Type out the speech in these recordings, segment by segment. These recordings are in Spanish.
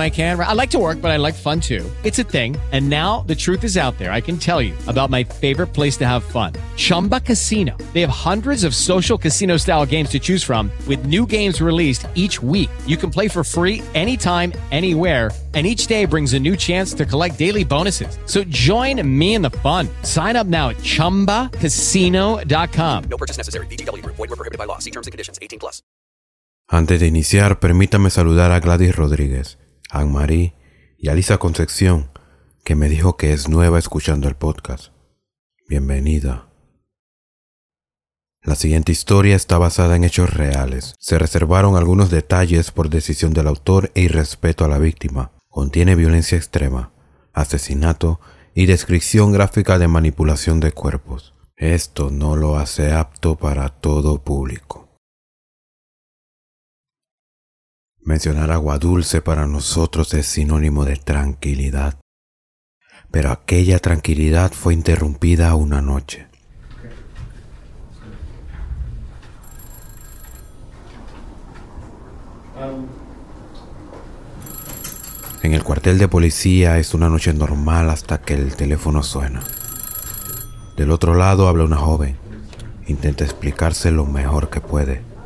I can. I like to work, but I like fun too. It's a thing. And now the truth is out there. I can tell you about my favorite place to have fun Chumba Casino. They have hundreds of social casino style games to choose from, with new games released each week. You can play for free anytime, anywhere. And each day brings a new chance to collect daily bonuses. So join me in the fun. Sign up now at chumbacasino.com. No purchase necessary. VGW. Void were prohibited by law. See terms and conditions. 18 plus. Antes de iniciar, permítame saludar a Gladys Rodríguez, Anne-Marie y a Lisa Concepción, que me dijo que es nueva escuchando el podcast. Bienvenida. La siguiente historia está basada en hechos reales. Se reservaron algunos detalles por decisión del autor e irrespeto a la víctima. Contiene violencia extrema, asesinato y descripción gráfica de manipulación de cuerpos. Esto no lo hace apto para todo público. Mencionar agua dulce para nosotros es sinónimo de tranquilidad. Pero aquella tranquilidad fue interrumpida una noche. En el cuartel de policía es una noche normal hasta que el teléfono suena. Del otro lado habla una joven. Intenta explicarse lo mejor que puede.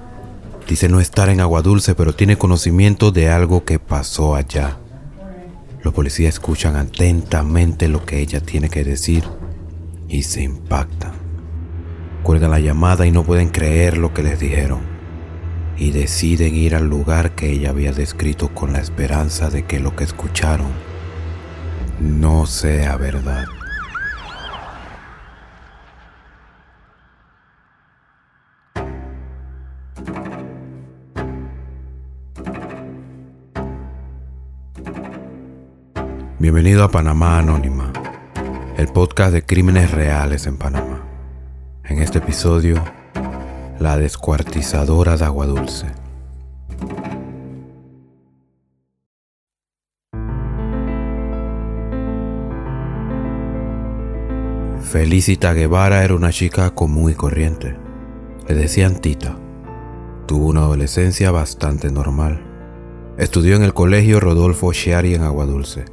Dice no estar en agua dulce, pero tiene conocimiento de algo que pasó allá. Los policías escuchan atentamente lo que ella tiene que decir y se impactan. Cuelgan la llamada y no pueden creer lo que les dijeron. Y deciden ir al lugar que ella había descrito con la esperanza de que lo que escucharon no sea verdad. Bienvenido a Panamá Anónima, el podcast de crímenes reales en Panamá. En este episodio, la descuartizadora de agua dulce. Felicita Guevara era una chica común y corriente. Le decían Tita. Tuvo una adolescencia bastante normal. Estudió en el colegio Rodolfo Chiari en Agua Dulce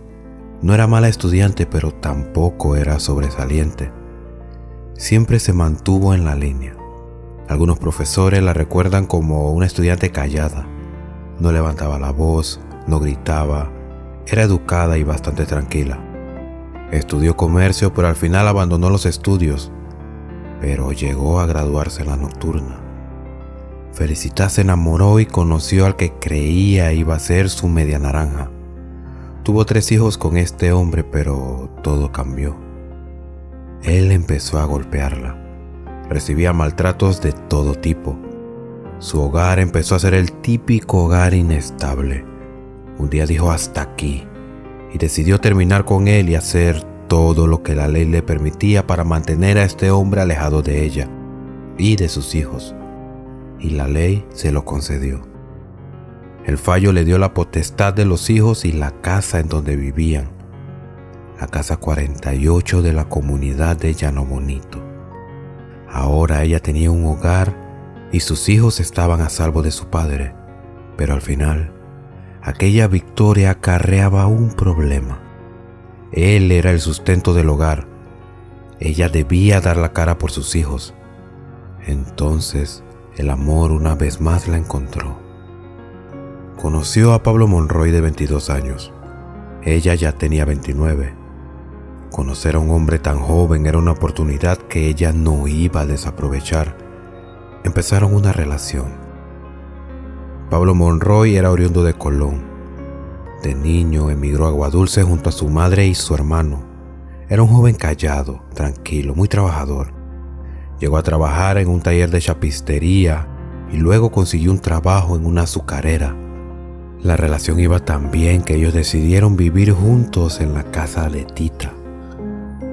no era mala estudiante, pero tampoco era sobresaliente. Siempre se mantuvo en la línea. Algunos profesores la recuerdan como una estudiante callada. No levantaba la voz, no gritaba, era educada y bastante tranquila. Estudió comercio, pero al final abandonó los estudios, pero llegó a graduarse en la nocturna. Felicita se enamoró y conoció al que creía iba a ser su media naranja. Tuvo tres hijos con este hombre, pero todo cambió. Él empezó a golpearla. Recibía maltratos de todo tipo. Su hogar empezó a ser el típico hogar inestable. Un día dijo hasta aquí y decidió terminar con él y hacer todo lo que la ley le permitía para mantener a este hombre alejado de ella y de sus hijos. Y la ley se lo concedió. El fallo le dio la potestad de los hijos y la casa en donde vivían, la casa 48 de la comunidad de Llano Bonito. Ahora ella tenía un hogar y sus hijos estaban a salvo de su padre, pero al final, aquella victoria acarreaba un problema. Él era el sustento del hogar. Ella debía dar la cara por sus hijos. Entonces el amor una vez más la encontró conoció a Pablo Monroy de 22 años. Ella ya tenía 29. Conocer a un hombre tan joven era una oportunidad que ella no iba a desaprovechar. Empezaron una relación. Pablo Monroy era oriundo de Colón. De niño emigró a Aguadulce junto a su madre y su hermano. Era un joven callado, tranquilo, muy trabajador. Llegó a trabajar en un taller de chapistería y luego consiguió un trabajo en una azucarera. La relación iba tan bien que ellos decidieron vivir juntos en la casa de Tita.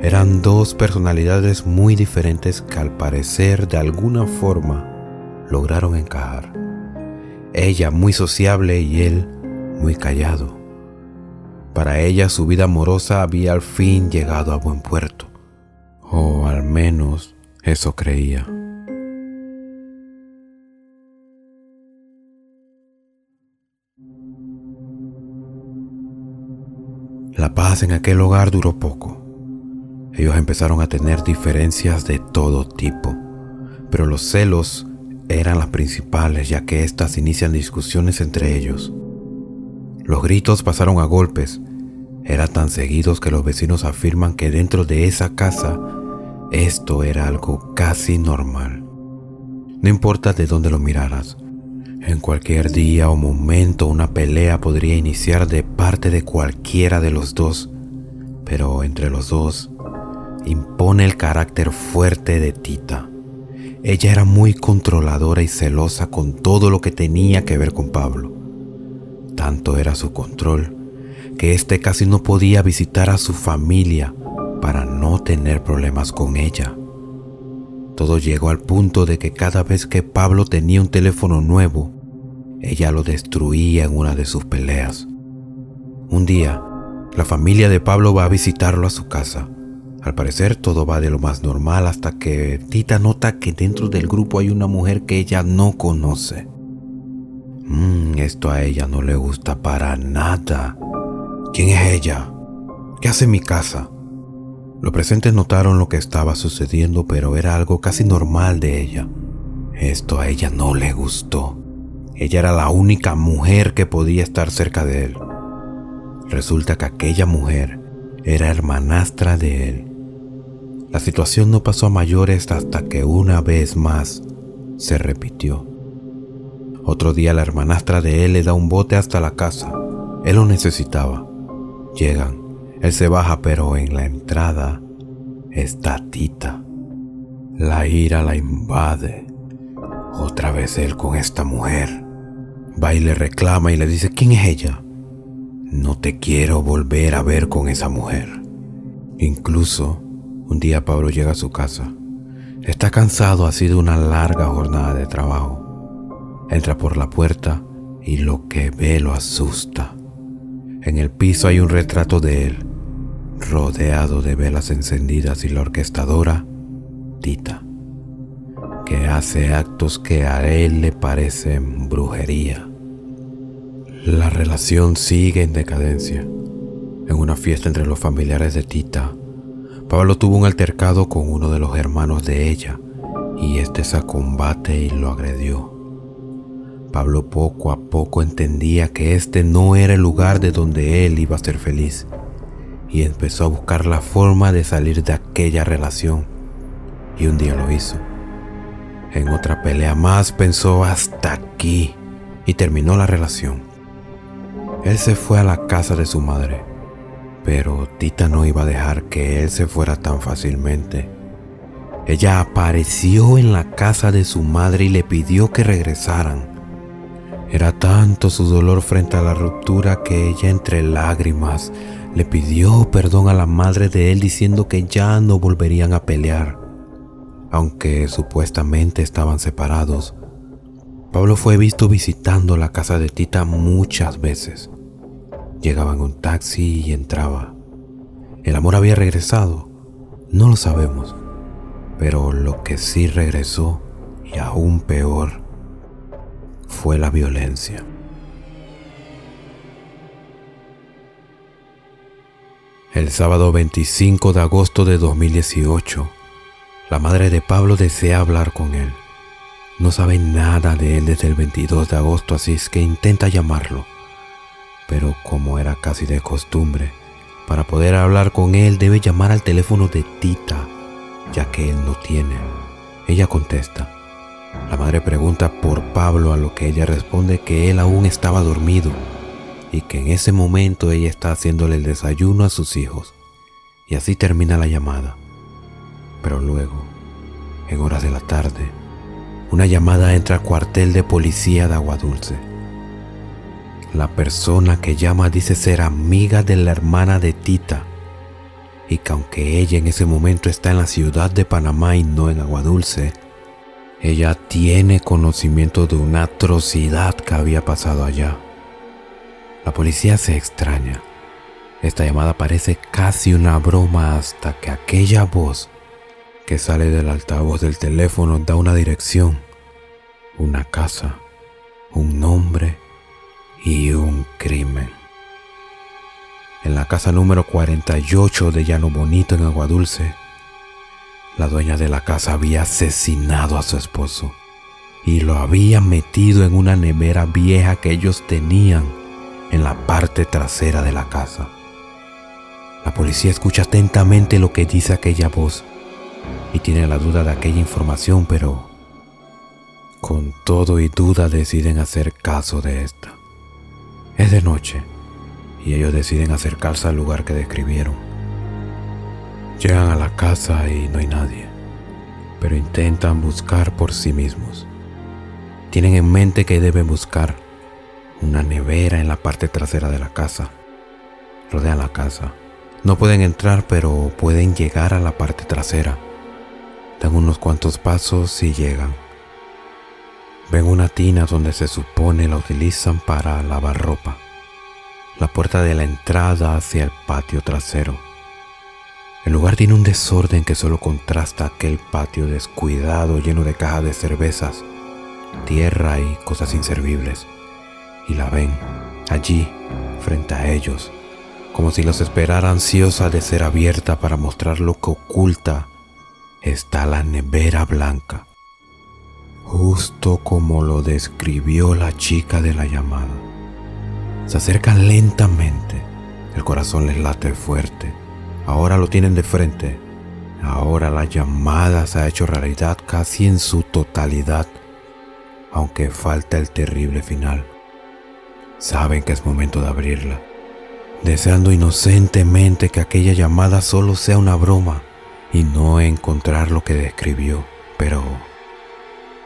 Eran dos personalidades muy diferentes que al parecer de alguna forma lograron encajar. Ella muy sociable y él muy callado. Para ella su vida amorosa había al fin llegado a buen puerto. O al menos eso creía. La paz en aquel hogar duró poco. Ellos empezaron a tener diferencias de todo tipo, pero los celos eran las principales ya que éstas inician discusiones entre ellos. Los gritos pasaron a golpes. Eran tan seguidos que los vecinos afirman que dentro de esa casa esto era algo casi normal. No importa de dónde lo miraras, en cualquier día o momento una pelea podría iniciar de parte de cualquiera de los dos, pero entre los dos impone el carácter fuerte de Tita. Ella era muy controladora y celosa con todo lo que tenía que ver con Pablo. Tanto era su control que éste casi no podía visitar a su familia para no tener problemas con ella. Todo llegó al punto de que cada vez que Pablo tenía un teléfono nuevo, ella lo destruía en una de sus peleas. Un día, la familia de Pablo va a visitarlo a su casa. Al parecer todo va de lo más normal hasta que Tita nota que dentro del grupo hay una mujer que ella no conoce. Mmm, esto a ella no le gusta para nada. ¿Quién es ella? ¿Qué hace en mi casa? Los presentes notaron lo que estaba sucediendo, pero era algo casi normal de ella. Esto a ella no le gustó. Ella era la única mujer que podía estar cerca de él. Resulta que aquella mujer era hermanastra de él. La situación no pasó a mayores hasta que una vez más se repitió. Otro día la hermanastra de él le da un bote hasta la casa. Él lo necesitaba. Llegan. Él se baja, pero en la entrada está Tita. La ira la invade. Otra vez él con esta mujer. Va y le reclama y le dice, ¿quién es ella? No te quiero volver a ver con esa mujer. Incluso, un día Pablo llega a su casa. Está cansado, ha sido una larga jornada de trabajo. Entra por la puerta y lo que ve lo asusta. En el piso hay un retrato de él, rodeado de velas encendidas y la orquestadora, Tita, que hace actos que a él le parecen brujería. La relación sigue en decadencia. En una fiesta entre los familiares de Tita, Pablo tuvo un altercado con uno de los hermanos de ella y este se combate y lo agredió. Pablo poco a poco entendía que este no era el lugar de donde él iba a ser feliz y empezó a buscar la forma de salir de aquella relación y un día lo hizo. En otra pelea más pensó hasta aquí y terminó la relación. Él se fue a la casa de su madre, pero Tita no iba a dejar que él se fuera tan fácilmente. Ella apareció en la casa de su madre y le pidió que regresaran era tanto su dolor frente a la ruptura que ella entre lágrimas le pidió perdón a la madre de él diciendo que ya no volverían a pelear. Aunque supuestamente estaban separados, Pablo fue visto visitando la casa de Tita muchas veces. Llegaba en un taxi y entraba. ¿El amor había regresado? No lo sabemos. Pero lo que sí regresó, y aún peor, fue la violencia. El sábado 25 de agosto de 2018, la madre de Pablo desea hablar con él. No sabe nada de él desde el 22 de agosto, así es que intenta llamarlo. Pero como era casi de costumbre, para poder hablar con él debe llamar al teléfono de Tita, ya que él no tiene. Ella contesta. La madre pregunta por Pablo a lo que ella responde que él aún estaba dormido y que en ese momento ella está haciéndole el desayuno a sus hijos. Y así termina la llamada. Pero luego, en horas de la tarde, una llamada entra al cuartel de policía de Aguadulce. La persona que llama dice ser amiga de la hermana de Tita y que aunque ella en ese momento está en la ciudad de Panamá y no en Aguadulce, ella tiene conocimiento de una atrocidad que había pasado allá. La policía se extraña. Esta llamada parece casi una broma hasta que aquella voz que sale del altavoz del teléfono da una dirección, una casa, un nombre y un crimen. En la casa número 48 de Llano Bonito en Aguadulce, la dueña de la casa había asesinado a su esposo y lo había metido en una nevera vieja que ellos tenían en la parte trasera de la casa. La policía escucha atentamente lo que dice aquella voz y tiene la duda de aquella información, pero con todo y duda deciden hacer caso de esta. Es de noche y ellos deciden acercarse al lugar que describieron. Llegan a la casa y no hay nadie, pero intentan buscar por sí mismos. Tienen en mente que deben buscar una nevera en la parte trasera de la casa. Rodean la casa. No pueden entrar, pero pueden llegar a la parte trasera. Dan unos cuantos pasos y llegan. Ven una tina donde se supone la utilizan para lavar ropa. La puerta de la entrada hacia el patio trasero. El lugar tiene un desorden que solo contrasta aquel patio descuidado lleno de cajas de cervezas, tierra y cosas inservibles. Y la ven allí, frente a ellos, como si los esperara ansiosa de ser abierta para mostrar lo que oculta está la nevera blanca, justo como lo describió la chica de la llamada. Se acercan lentamente, el corazón les late fuerte. Ahora lo tienen de frente. Ahora la llamada se ha hecho realidad casi en su totalidad, aunque falta el terrible final. Saben que es momento de abrirla, deseando inocentemente que aquella llamada solo sea una broma y no encontrar lo que describió, pero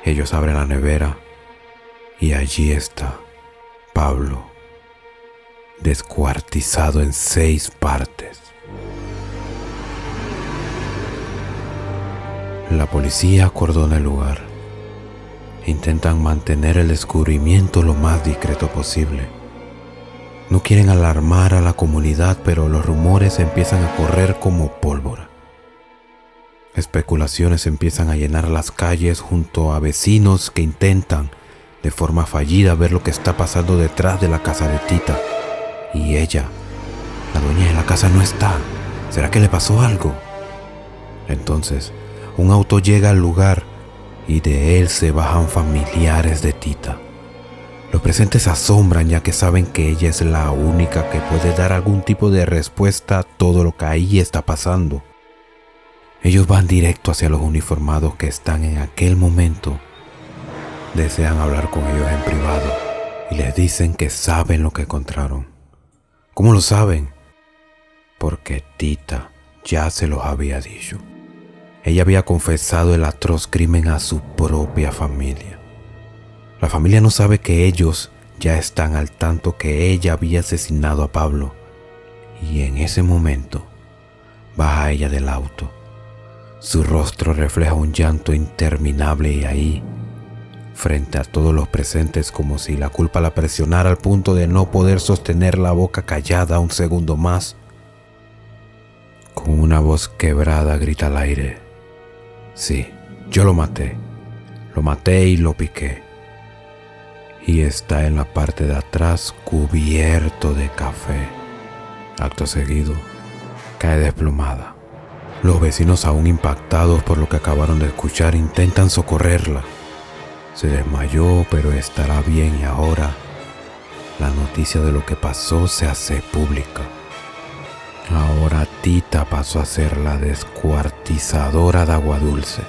ellos abren la nevera y allí está Pablo, descuartizado en seis partes. La policía acordona el lugar. Intentan mantener el descubrimiento lo más discreto posible. No quieren alarmar a la comunidad, pero los rumores empiezan a correr como pólvora. Especulaciones empiezan a llenar las calles junto a vecinos que intentan, de forma fallida, ver lo que está pasando detrás de la casa de Tita. Y ella, la dueña de la casa, no está. ¿Será que le pasó algo? Entonces, un auto llega al lugar y de él se bajan familiares de Tita. Los presentes asombran ya que saben que ella es la única que puede dar algún tipo de respuesta a todo lo que ahí está pasando. Ellos van directo hacia los uniformados que están en aquel momento. Desean hablar con ellos en privado y les dicen que saben lo que encontraron. ¿Cómo lo saben? Porque Tita ya se los había dicho. Ella había confesado el atroz crimen a su propia familia. La familia no sabe que ellos ya están al tanto que ella había asesinado a Pablo. Y en ese momento baja ella del auto su rostro refleja un llanto interminable y ahí, frente a todos los presentes, como si la culpa la presionara al punto de no poder sostener la boca callada un segundo más, con una voz quebrada grita al aire, sí, yo lo maté, lo maté y lo piqué. Y está en la parte de atrás cubierto de café. Acto seguido, cae desplomada. Los vecinos aún impactados por lo que acabaron de escuchar intentan socorrerla. Se desmayó, pero estará bien y ahora la noticia de lo que pasó se hace pública. Ahora Tita pasó a ser la descuartizadora de agua dulce.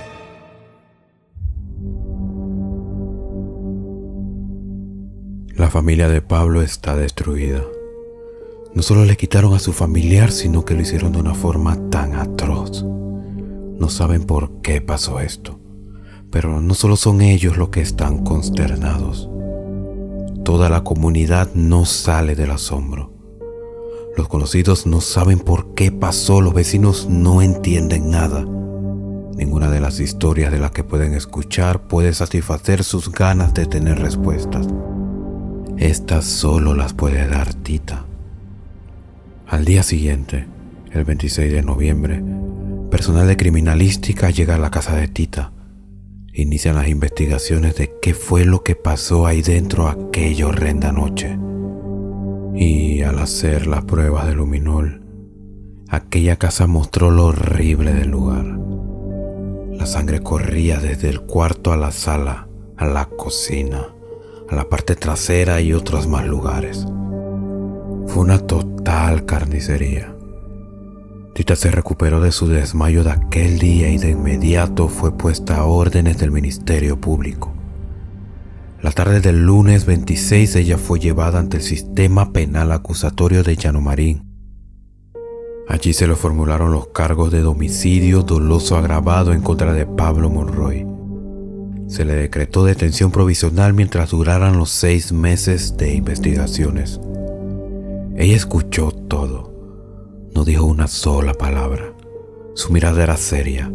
La familia de Pablo está destruida. No solo le quitaron a su familiar, sino que lo hicieron de una forma tan atroz. No saben por qué pasó esto, Pero no solo son ellos los que están consternados. Toda la comunidad no sale del asombro. Los conocidos no saben por qué pasó, los vecinos no entienden nada. Ninguna de las historias de las que pueden escuchar puede satisfacer sus ganas de tener respuestas. Estas solo las puede dar Tita. Al día siguiente, el 26 de noviembre, personal de criminalística llega a la casa de Tita. Inician las investigaciones de qué fue lo que pasó ahí dentro aquella horrenda noche. Y al hacer las pruebas de luminol, aquella casa mostró lo horrible del lugar. La sangre corría desde el cuarto a la sala, a la cocina, a la parte trasera y otros más lugares. Fue una total carnicería. Tita se recuperó de su desmayo de aquel día y de inmediato fue puesta a órdenes del Ministerio Público. La tarde del lunes 26 ella fue llevada ante el sistema penal acusatorio de Llanomarín. Allí se le formularon los cargos de domicilio doloso agravado en contra de Pablo Monroy. Se le decretó detención provisional mientras duraran los seis meses de investigaciones. Ella escuchó todo. No dijo una sola palabra. Su mirada era seria.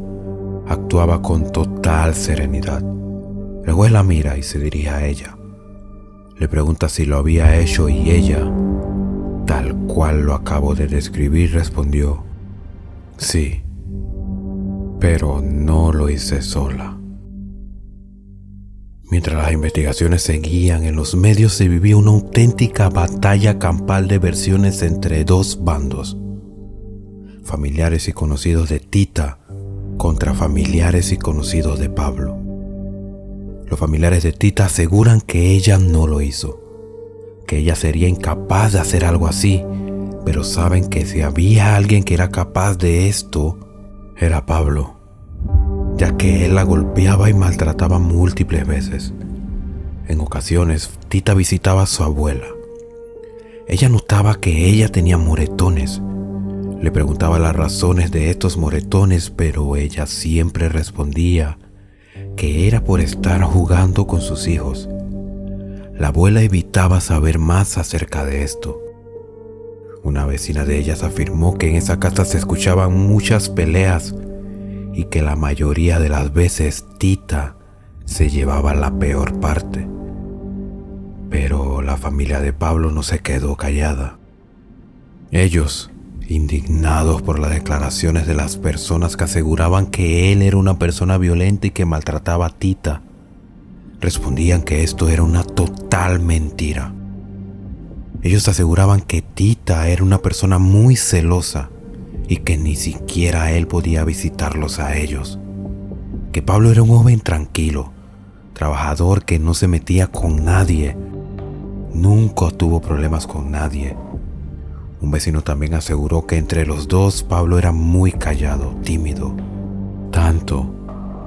Actuaba con total serenidad. El juez la mira y se dirige a ella. Le pregunta si lo había hecho y ella, tal cual lo acabo de describir, respondió, sí, pero no lo hice sola. Mientras las investigaciones seguían, en los medios se vivía una auténtica batalla campal de versiones entre dos bandos. Familiares y conocidos de Tita contra familiares y conocidos de Pablo. Los familiares de Tita aseguran que ella no lo hizo, que ella sería incapaz de hacer algo así, pero saben que si había alguien que era capaz de esto, era Pablo, ya que él la golpeaba y maltrataba múltiples veces. En ocasiones, Tita visitaba a su abuela. Ella notaba que ella tenía moretones. Le preguntaba las razones de estos moretones, pero ella siempre respondía que era por estar jugando con sus hijos. La abuela evitaba saber más acerca de esto. Una vecina de ellas afirmó que en esa casa se escuchaban muchas peleas y que la mayoría de las veces Tita se llevaba la peor parte. Pero la familia de Pablo no se quedó callada. Ellos indignados por las declaraciones de las personas que aseguraban que él era una persona violenta y que maltrataba a Tita, respondían que esto era una total mentira. Ellos aseguraban que Tita era una persona muy celosa y que ni siquiera él podía visitarlos a ellos. Que Pablo era un joven tranquilo, trabajador que no se metía con nadie, nunca tuvo problemas con nadie un vecino también aseguró que entre los dos Pablo era muy callado, tímido, tanto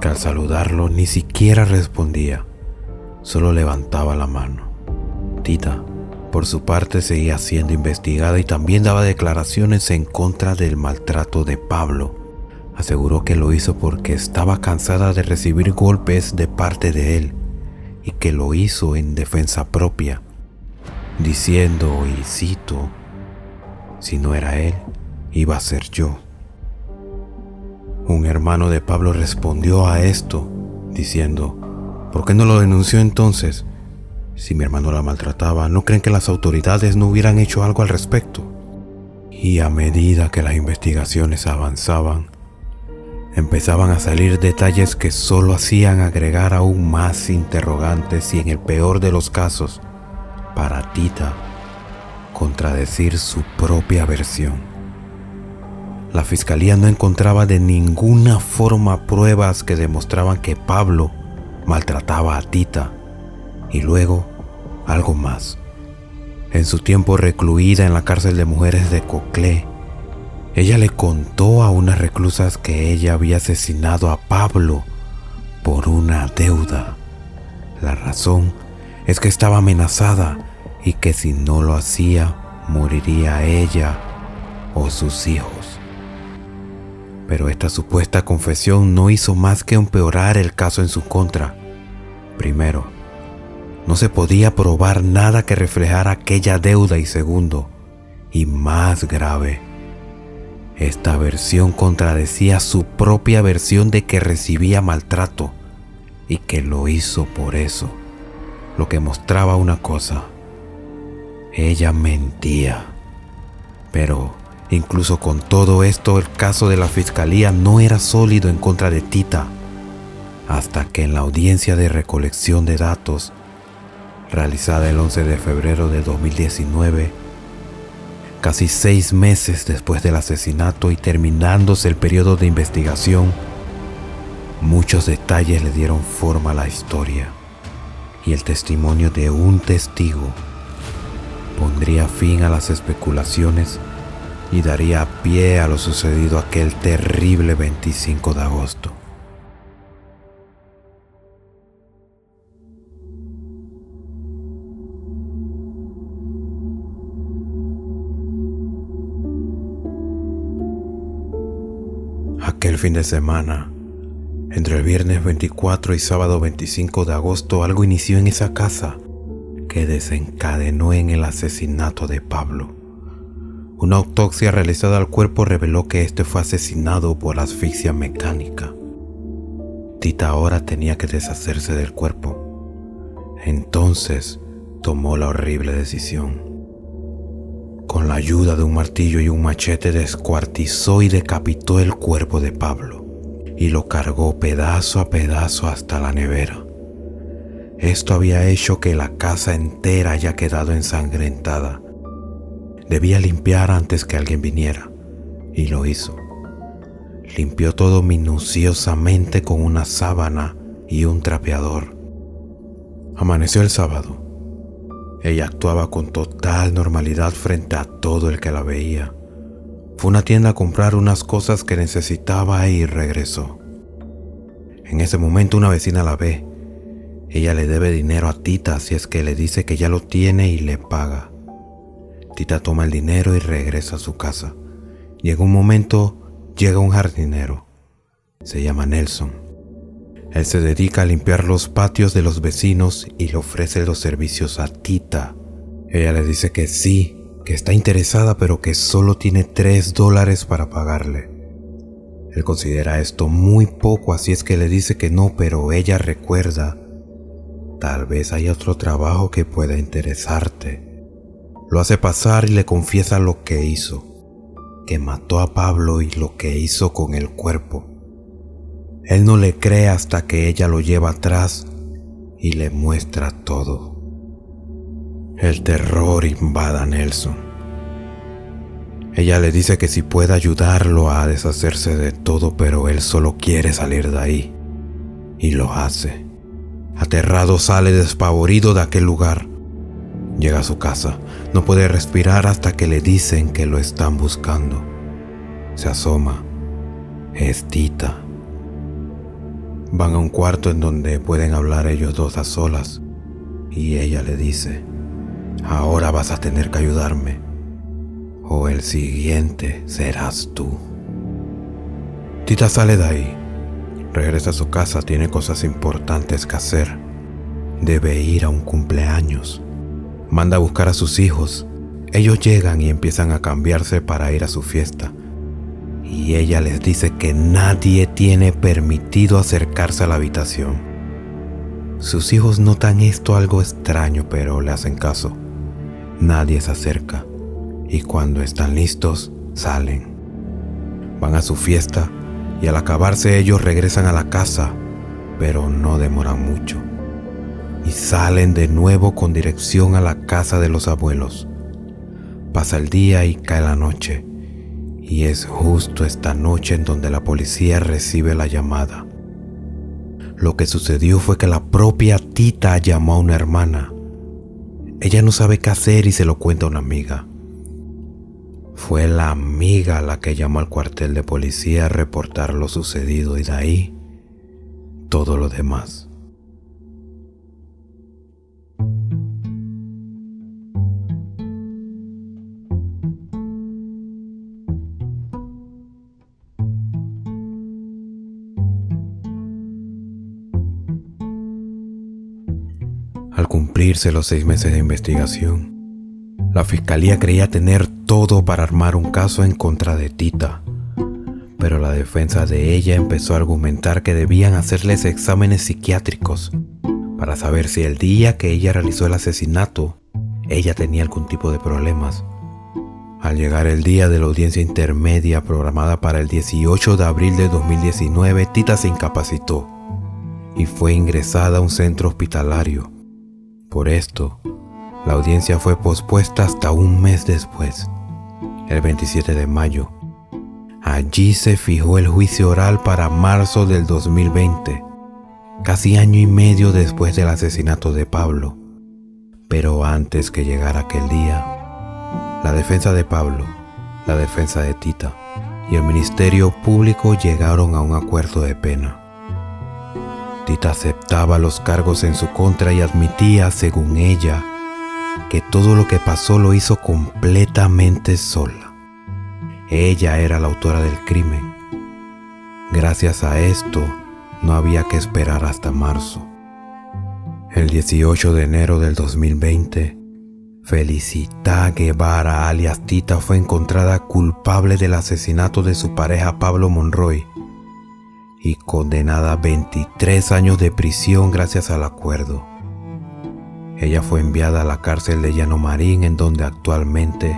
que al saludarlo ni siquiera respondía, solo levantaba la mano. Tita, por su parte, seguía siendo investigada y también daba declaraciones en contra del maltrato de Pablo. Aseguró que lo hizo porque estaba cansada de recibir golpes de parte de él y que lo hizo en defensa propia, diciendo, y cito, si no era él, iba a ser yo. Un hermano de Pablo respondió a esto, diciendo, ¿por qué no lo denunció entonces? Si mi hermano la maltrataba, ¿no creen que las autoridades no hubieran hecho algo al respecto? Y a medida que las investigaciones avanzaban, empezaban a salir detalles que solo hacían agregar aún más interrogantes y en el peor de los casos, para Tita contradecir su propia versión. La fiscalía no encontraba de ninguna forma pruebas que demostraban que Pablo maltrataba a Tita. Y luego, algo más. En su tiempo recluida en la cárcel de mujeres de Coclé, ella le contó a unas reclusas que ella había asesinado a Pablo por una deuda. La razón es que estaba amenazada y que si no lo hacía, moriría ella o sus hijos. Pero esta supuesta confesión no hizo más que empeorar el caso en su contra. Primero, no se podía probar nada que reflejara aquella deuda y segundo, y más grave, esta versión contradecía su propia versión de que recibía maltrato y que lo hizo por eso, lo que mostraba una cosa. Ella mentía. Pero incluso con todo esto, el caso de la fiscalía no era sólido en contra de Tita, hasta que en la audiencia de recolección de datos, realizada el 11 de febrero de 2019, casi seis meses después del asesinato y terminándose el periodo de investigación, muchos detalles le dieron forma a la historia y el testimonio de un testigo pondría fin a las especulaciones y daría pie a lo sucedido aquel terrible 25 de agosto. Aquel fin de semana, entre el viernes 24 y sábado 25 de agosto, algo inició en esa casa que desencadenó en el asesinato de Pablo. Una autopsia realizada al cuerpo reveló que este fue asesinado por asfixia mecánica. Tita ahora tenía que deshacerse del cuerpo. Entonces tomó la horrible decisión. Con la ayuda de un martillo y un machete descuartizó y decapitó el cuerpo de Pablo y lo cargó pedazo a pedazo hasta la nevera. Esto había hecho que la casa entera haya quedado ensangrentada. Debía limpiar antes que alguien viniera, y lo hizo. Limpió todo minuciosamente con una sábana y un trapeador. Amaneció el sábado. Ella actuaba con total normalidad frente a todo el que la veía. Fue a una tienda a comprar unas cosas que necesitaba y regresó. En ese momento una vecina la ve ella le debe dinero a Tita si es que le dice que ya lo tiene y le paga. Tita toma el dinero y regresa a su casa. Y en un momento llega un jardinero. Se llama Nelson. Él se dedica a limpiar los patios de los vecinos y le ofrece los servicios a Tita. Ella le dice que sí, que está interesada pero que solo tiene tres dólares para pagarle. Él considera esto muy poco así es que le dice que no, pero ella recuerda Tal vez haya otro trabajo que pueda interesarte. Lo hace pasar y le confiesa lo que hizo, que mató a Pablo y lo que hizo con el cuerpo. Él no le cree hasta que ella lo lleva atrás y le muestra todo. El terror invada a Nelson. Ella le dice que si puede ayudarlo a deshacerse de todo, pero él solo quiere salir de ahí. Y lo hace. Aterrado sale despavorido de aquel lugar. Llega a su casa. No puede respirar hasta que le dicen que lo están buscando. Se asoma. Es Tita. Van a un cuarto en donde pueden hablar ellos dos a solas. Y ella le dice, ahora vas a tener que ayudarme. O el siguiente serás tú. Tita sale de ahí Regresa a su casa, tiene cosas importantes que hacer. Debe ir a un cumpleaños. Manda a buscar a sus hijos. Ellos llegan y empiezan a cambiarse para ir a su fiesta. Y ella les dice que nadie tiene permitido acercarse a la habitación. Sus hijos notan esto algo extraño, pero le hacen caso. Nadie se acerca. Y cuando están listos, salen. Van a su fiesta y al acabarse ellos regresan a la casa, pero no demoran mucho. Y salen de nuevo con dirección a la casa de los abuelos. Pasa el día y cae la noche. Y es justo esta noche en donde la policía recibe la llamada. Lo que sucedió fue que la propia Tita llamó a una hermana. Ella no sabe qué hacer y se lo cuenta a una amiga. Fue la amiga la que llamó al cuartel de policía a reportar lo sucedido y de ahí todo lo demás. Al cumplirse los seis meses de investigación, la fiscalía creía tener todo para armar un caso en contra de Tita, pero la defensa de ella empezó a argumentar que debían hacerles exámenes psiquiátricos para saber si el día que ella realizó el asesinato, ella tenía algún tipo de problemas. Al llegar el día de la audiencia intermedia programada para el 18 de abril de 2019, Tita se incapacitó y fue ingresada a un centro hospitalario. Por esto, la audiencia fue pospuesta hasta un mes después, el 27 de mayo. Allí se fijó el juicio oral para marzo del 2020, casi año y medio después del asesinato de Pablo. Pero antes que llegara aquel día, la defensa de Pablo, la defensa de Tita y el Ministerio Público llegaron a un acuerdo de pena. Tita aceptaba los cargos en su contra y admitía, según ella, que todo lo que pasó lo hizo completamente sola. Ella era la autora del crimen. Gracias a esto, no había que esperar hasta marzo. El 18 de enero del 2020, Felicita Guevara, alias Tita, fue encontrada culpable del asesinato de su pareja Pablo Monroy y condenada a 23 años de prisión gracias al acuerdo. Ella fue enviada a la cárcel de Llano Marín en donde actualmente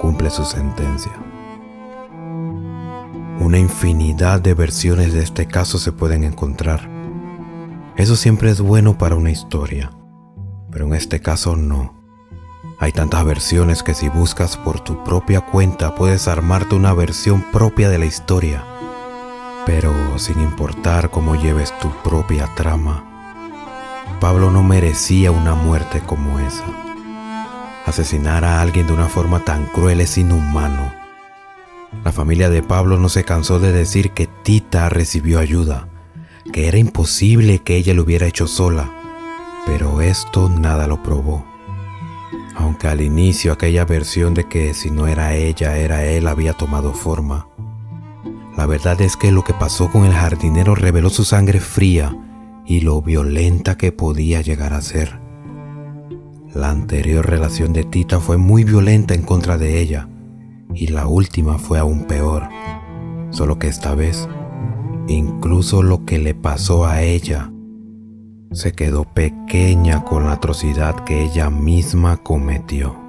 cumple su sentencia. Una infinidad de versiones de este caso se pueden encontrar. Eso siempre es bueno para una historia, pero en este caso no. Hay tantas versiones que si buscas por tu propia cuenta puedes armarte una versión propia de la historia. Pero sin importar cómo lleves tu propia trama, Pablo no merecía una muerte como esa. Asesinar a alguien de una forma tan cruel es inhumano. La familia de Pablo no se cansó de decir que Tita recibió ayuda, que era imposible que ella lo hubiera hecho sola, pero esto nada lo probó. Aunque al inicio aquella versión de que si no era ella, era él había tomado forma. La verdad es que lo que pasó con el jardinero reveló su sangre fría y lo violenta que podía llegar a ser. La anterior relación de Tita fue muy violenta en contra de ella y la última fue aún peor, solo que esta vez, incluso lo que le pasó a ella se quedó pequeña con la atrocidad que ella misma cometió.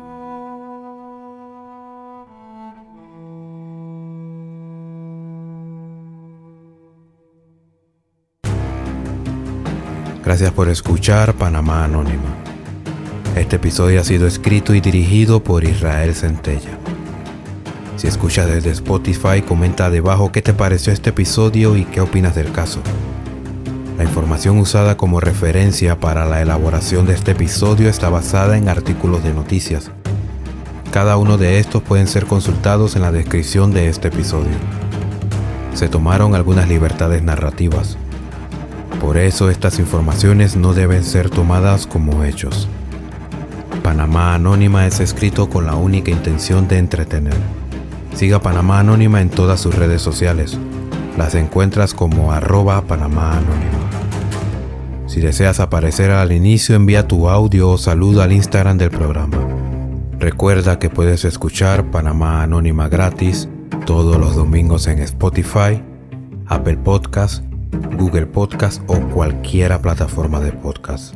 Gracias por escuchar Panamá Anónima. Este episodio ha sido escrito y dirigido por Israel Centella. Si escuchas desde Spotify, comenta debajo qué te pareció este episodio y qué opinas del caso. La información usada como referencia para la elaboración de este episodio está basada en artículos de noticias. Cada uno de estos pueden ser consultados en la descripción de este episodio. Se tomaron algunas libertades narrativas. Por eso estas informaciones no deben ser tomadas como hechos. Panamá Anónima es escrito con la única intención de entretener. Siga Panamá Anónima en todas sus redes sociales. Las encuentras como arroba Panamá Anónima. Si deseas aparecer al inicio, envía tu audio o saludo al Instagram del programa. Recuerda que puedes escuchar Panamá Anónima gratis todos los domingos en Spotify, Apple Podcast, Google Podcast o cualquiera plataforma de podcast.